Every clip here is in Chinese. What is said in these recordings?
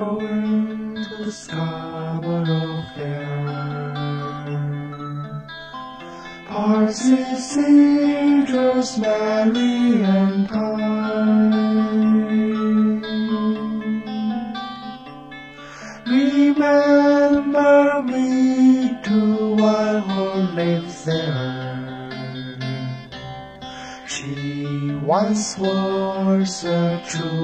going to the Scarborough Fair. Parsley, sage, rosemary, and thyme. Remember me to one who lives there. She once was a true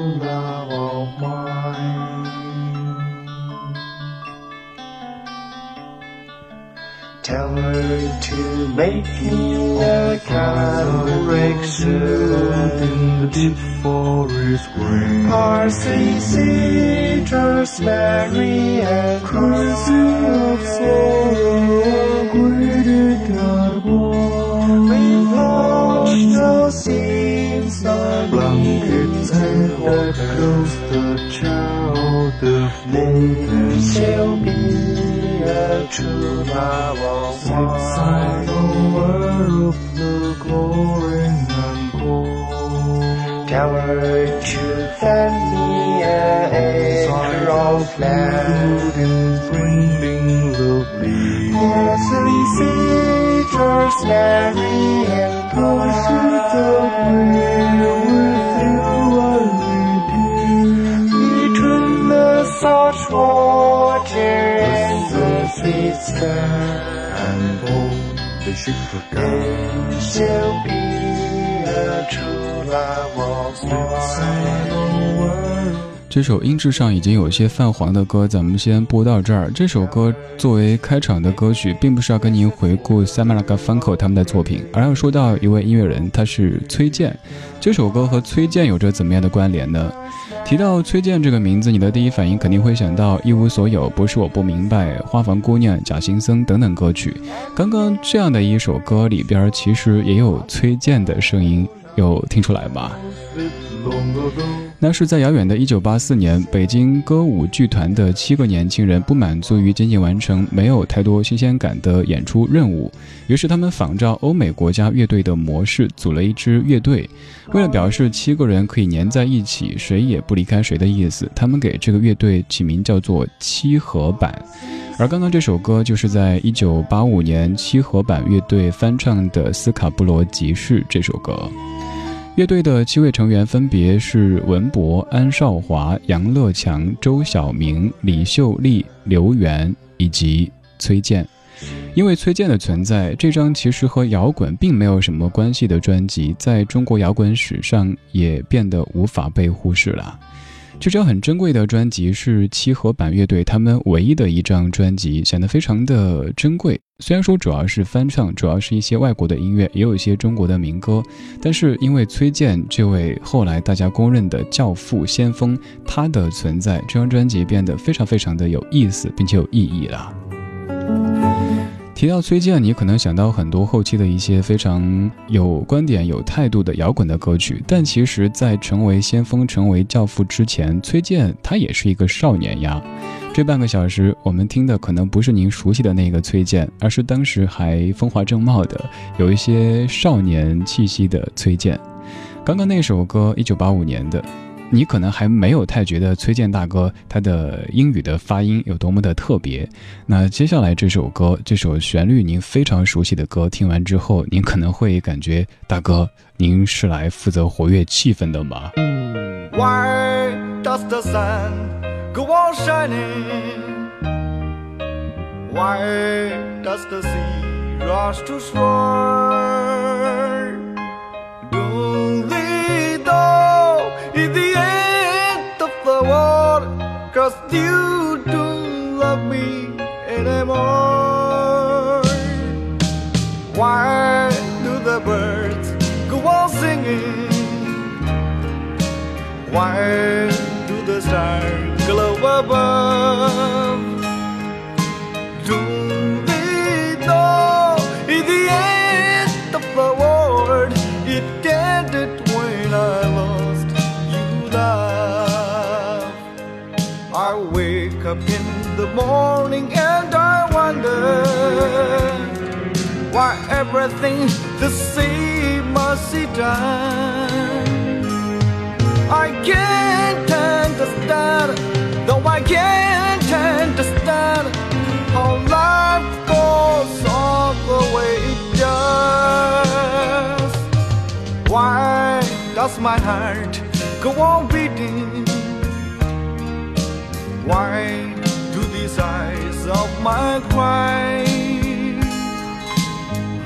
Tell her to make me a Cadillac suit in the deep forest green. RCC, just Mary and Cruzy of Soul, greeted the world. We watched the scenes, the blankets and what goes the child of nature shall be the true love side, Sing of the glory and gold. Tell her to send me an acre of land. in bringing will be. see Savior's Mary and God. Forgot. she'll be a true love of mine. 这首音质上已经有些泛黄的歌，咱们先播到这儿。这首歌作为开场的歌曲，并不是要跟您回顾 Simon Garfunkel 他们的作品，而要说到一位音乐人，他是崔健。这首歌和崔健有着怎么样的关联呢？提到崔健这个名字，你的第一反应肯定会想到《一无所有》《不是我不明白》《花房姑娘》《假行僧》等等歌曲。刚刚这样的一首歌里边，其实也有崔健的声音，有听出来吗？那是在遥远的1984年，北京歌舞剧团的七个年轻人不满足于仅仅完成没有太多新鲜感的演出任务，于是他们仿照欧美国家乐队的模式，组了一支乐队。为了表示七个人可以粘在一起，谁也不离开谁的意思，他们给这个乐队起名叫做“七合版”。而刚刚这首歌就是在1985年七合版乐队翻唱的《斯卡布罗集市》这首歌。乐队的七位成员分别是文博、安少华、杨乐强、周晓明、李秀丽、刘源以及崔健。因为崔健的存在，这张其实和摇滚并没有什么关系的专辑，在中国摇滚史上也变得无法被忽视了。这张很珍贵的专辑是七合板乐队他们唯一的一张专辑，显得非常的珍贵。虽然说主要是翻唱，主要是一些外国的音乐，也有一些中国的民歌，但是因为崔健这位后来大家公认的教父先锋，他的存在，这张专辑变得非常非常的有意思，并且有意义了。提到崔健，你可能想到很多后期的一些非常有观点、有态度的摇滚的歌曲，但其实，在成为先锋、成为教父之前，崔健他也是一个少年呀。这半个小时，我们听的可能不是您熟悉的那个崔健，而是当时还风华正茂的、有一些少年气息的崔健。刚刚那首歌，一九八五年的。你可能还没有太觉得崔健大哥他的英语的发音有多么的特别。那接下来这首歌，这首旋律您非常熟悉的歌，听完之后，您可能会感觉大哥，您是来负责活跃气氛的吗？Why does the sun go on shining? Why does the sea rush to shore? Cause you don't love me anymore. Why do the birds go on singing? Why do the stars glow above? Do up in the morning and I wonder why everything the same must be done. I can't understand Though I can't understand how life goes on the way it does. Why does my heart go on beating? Why do these eyes of mine cry?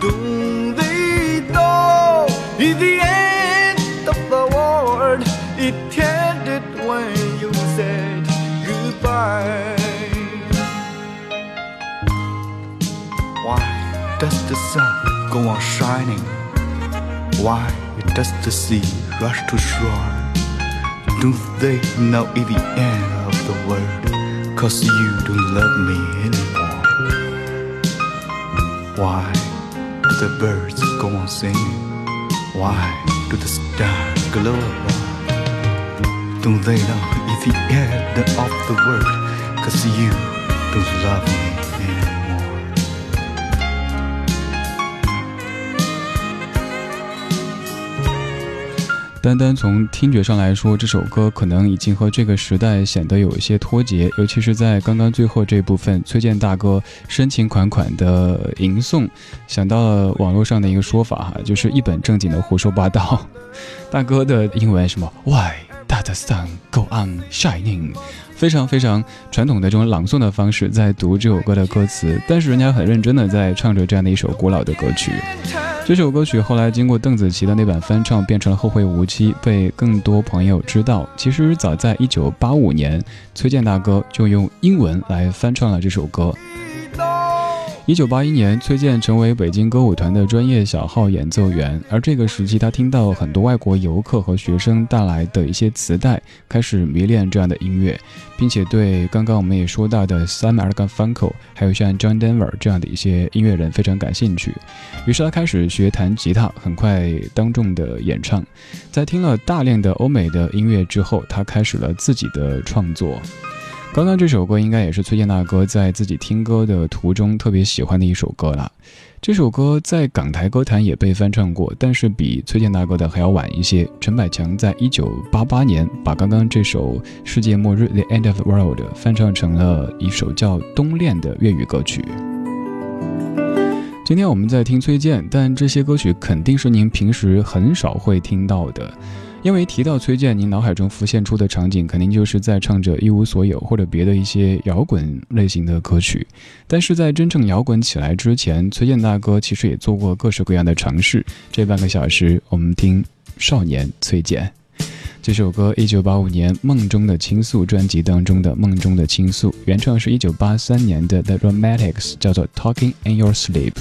Do they know in the end of the world it ended when you said goodbye? Why does the sun go on shining? Why does the sea rush to shore? Do they know it's the end the world? Cause you don't love me anymore. Why do the birds go on singing? Why do the stars glow above? Don't they know it's the end of the world? Cause you don't love me 单单从听觉上来说，这首歌可能已经和这个时代显得有一些脱节，尤其是在刚刚最后这部分，崔健大哥深情款款的吟诵，想到了网络上的一个说法哈，就是一本正经的胡说八道。大哥的英文什么 Why does the sun go on shining？非常非常传统的这种朗诵的方式在读这首歌的歌词，但是人家很认真的在唱着这样的一首古老的歌曲。这首歌曲后来经过邓紫棋的那版翻唱，变成了《后会无期》，被更多朋友知道。其实早在一九八五年，崔健大哥就用英文来翻唱了这首歌。一九八一年，崔健成为北京歌舞团的专业小号演奏员，而这个时期，他听到很多外国游客和学生带来的一些磁带，开始迷恋这样的音乐，并且对刚刚我们也说到的 Simon Garfunkel，还有像 John Denver 这样的一些音乐人非常感兴趣。于是他开始学弹吉他，很快当众的演唱。在听了大量的欧美的音乐之后，他开始了自己的创作。刚刚这首歌应该也是崔健大哥在自己听歌的途中特别喜欢的一首歌了。这首歌在港台歌坛也被翻唱过，但是比崔健大哥的还要晚一些。陈百强在一九八八年把刚刚这首《世界末日》The End of the World 翻唱成了一首叫《冬恋》的粤语歌曲。今天我们在听崔健，但这些歌曲肯定是您平时很少会听到的。因为提到崔健，您脑海中浮现出的场景肯定就是在唱着《一无所有》或者别的一些摇滚类型的歌曲。但是在真正摇滚起来之前，崔健大哥其实也做过各式各样的尝试。这半个小时，我们听少年崔健 这首歌，一九八五年《梦中的倾诉》专辑当中的《梦中的倾诉》，原唱是一九八三年的 The Romantics，叫做《Talking in Your Sleep》。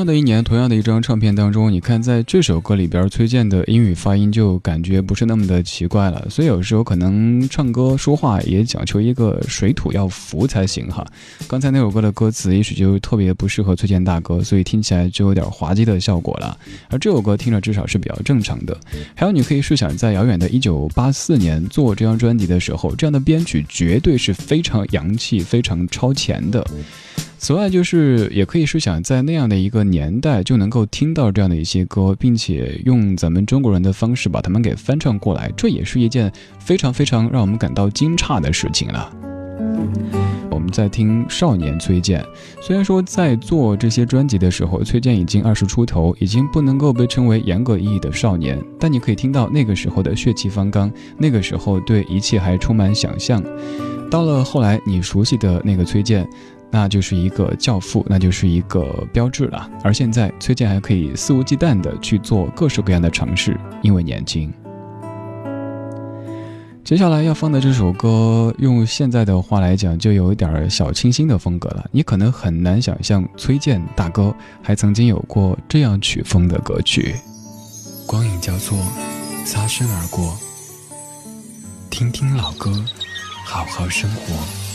样的一年，同样的一张唱片当中，你看在这首歌里边，崔健的英语发音就感觉不是那么的奇怪了。所以有时候可能唱歌说话也讲求一个水土要服才行哈。刚才那首歌的歌词也许就特别不适合崔健大哥，所以听起来就有点滑稽的效果了。而这首歌听着至少是比较正常的。还有，你可以试想，在遥远的1984年做这张专辑的时候，这样的编曲绝对是非常洋气、非常超前的。此外，就是也可以是想，在那样的一个年代，就能够听到这样的一些歌，并且用咱们中国人的方式把它们给翻唱过来，这也是一件非常非常让我们感到惊诧的事情了。我们在听少年崔健，虽然说在做这些专辑的时候，崔健已经二十出头，已经不能够被称为严格意义的少年，但你可以听到那个时候的血气方刚，那个时候对一切还充满想象。到了后来，你熟悉的那个崔健。那就是一个教父，那就是一个标志了。而现在，崔健还可以肆无忌惮地去做各式各样的尝试，因为年轻。接下来要放的这首歌，用现在的话来讲，就有一点小清新的风格了。你可能很难想象，崔健大哥还曾经有过这样曲风的歌曲。光影交错，擦身而过，听听老歌，好好生活。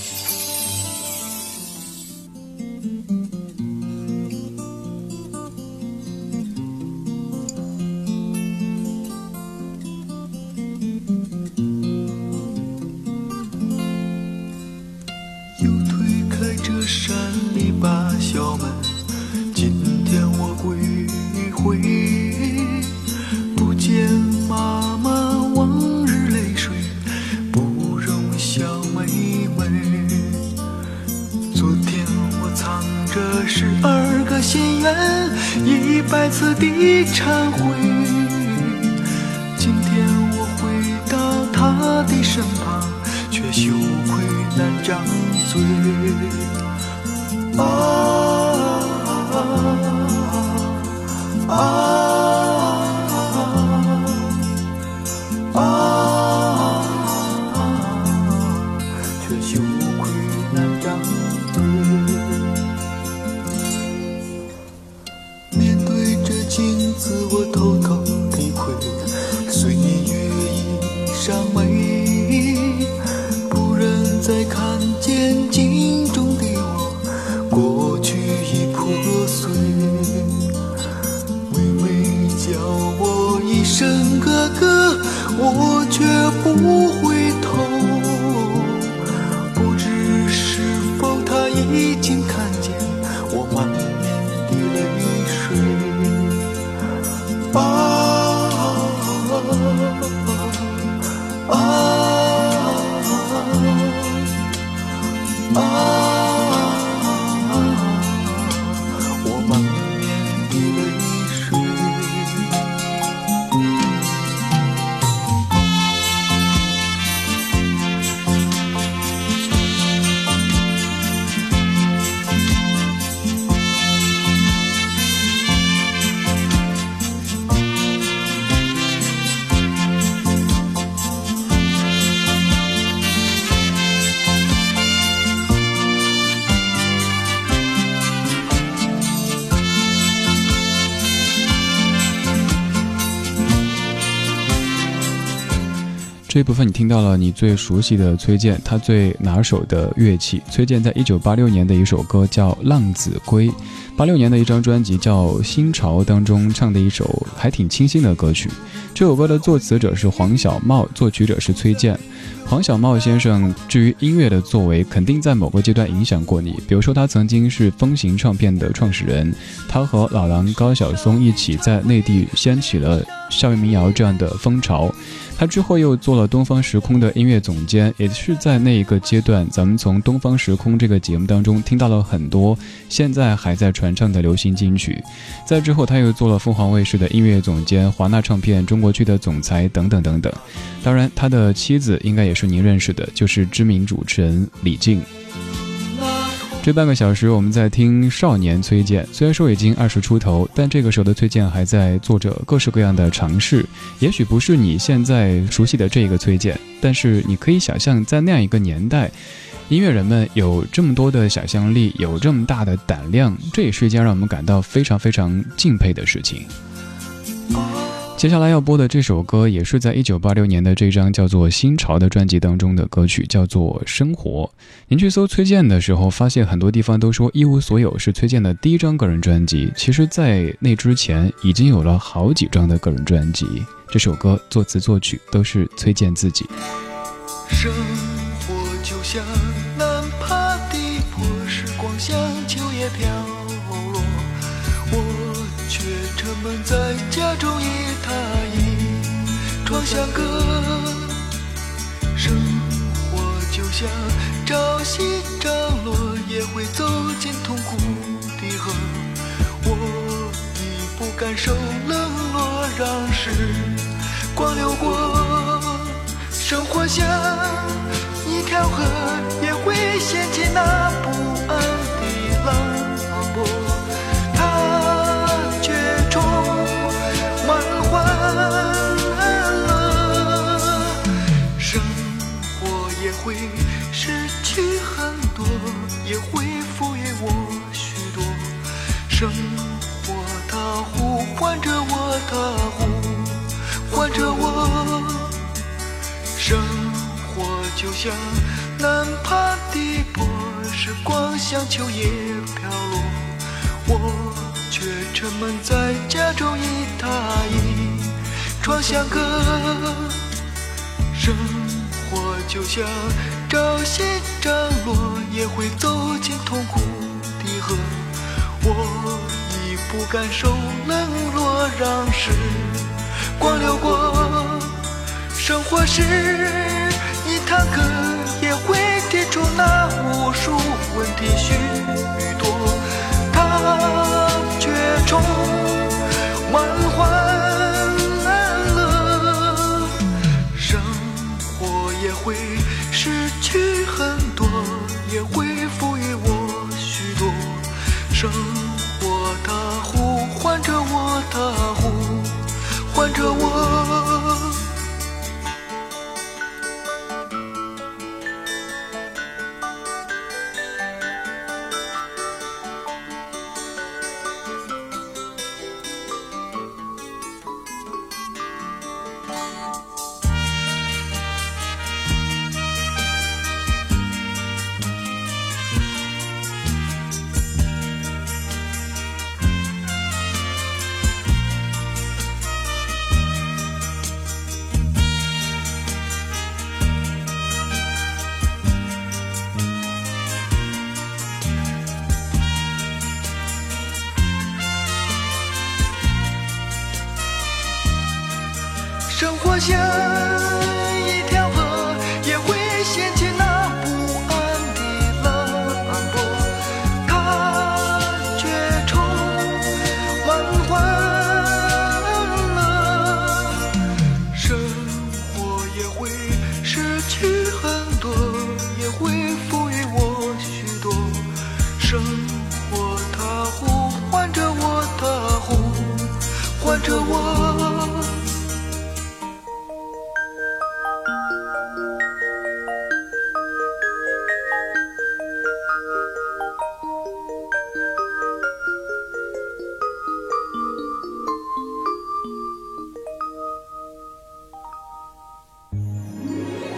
次的忏悔。今天我回到他的身旁，却羞愧难张嘴。啊啊啊张眉，不忍再看见镜中的我，过去已破碎。微微叫我一声哥哥，我却不这一部分你听到了你最熟悉的崔健，他最拿手的乐器。崔健在一九八六年的一首歌叫《浪子归》，八六年的一张专辑叫《新潮》当中唱的一首还挺清新的歌曲。这首歌的作词者是黄小茂，作曲者是崔健。黄小茂先生，至于音乐的作为，肯定在某个阶段影响过你。比如说，他曾经是风行唱片的创始人，他和老狼高晓松一起在内地掀起了校园民谣这样的风潮。他之后又做了东方时空的音乐总监，也是在那一个阶段，咱们从东方时空这个节目当中听到了很多现在还在传唱的流行金曲。在之后，他又做了凤凰卫视的音乐总监、华纳唱片中国区的总裁等等等等。当然，他的妻子应该也是您认识的，就是知名主持人李静。这半个小时，我们在听少年崔健。虽然说已经二十出头，但这个时候的崔健还在做着各式各样的尝试。也许不是你现在熟悉的这个崔健，但是你可以想象，在那样一个年代，音乐人们有这么多的想象力，有这么大的胆量，这也是一件让我们感到非常非常敬佩的事情。接下来要播的这首歌，也是在一九八六年的这张叫做《新潮》的专辑当中的歌曲，叫做《生活》。您去搜崔健的时候，发现很多地方都说《一无所有》是崔健的第一张个人专辑。其实，在那之前，已经有了好几张的个人专辑。这首歌作词作曲都是崔健自己。生活就像难爬的坡，时光像秋叶飘落，我却沉闷在家中一窗香歌。生活就像朝夕涨落，也会走进痛苦的河。我已不敢受冷落，让时光流过。生活像一条河，也会掀起那波也会赋予我许多。生活它呼唤着我，它呼唤着我。生活就像难爬的坡，时光像秋叶飘落，我却沉闷在家中一榻一窗香歌。生活就像朝夕涨落，也会走进痛苦的河。我已不敢受冷落，让时光流过。生活是一堂课，也会提出那无数问题许多，它却充满欢生活的呼唤着我，的呼唤着我。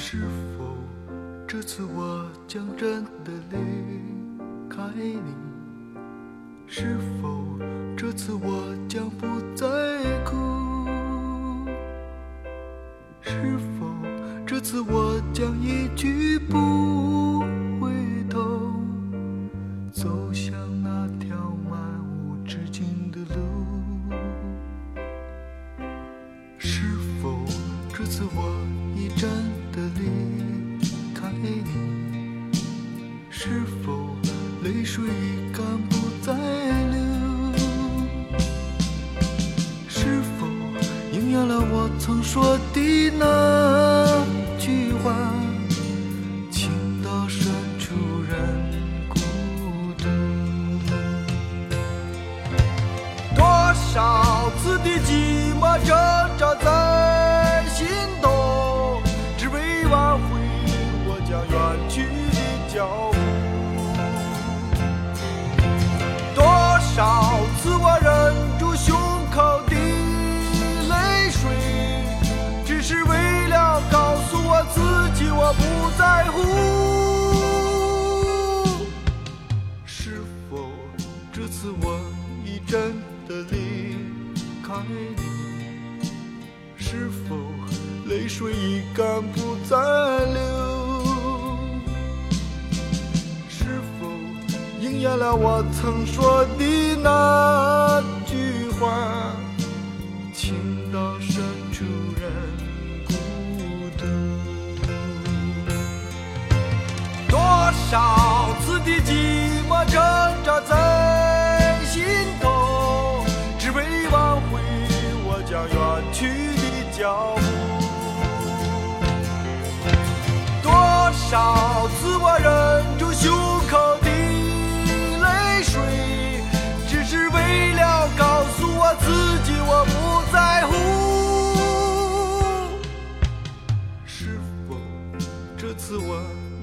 是否这次我将真的离开你？是否这次我将不再哭？是否这次我将一去不在乎是否这次我已真的离开你？是否泪水已干不再流是否应验了我曾说的那句话？多少次的寂寞挣扎在心头，只为挽回我将远去的脚步。多少次我忍住胸口的泪水，只是为了告诉我自己我不在乎。是否这次我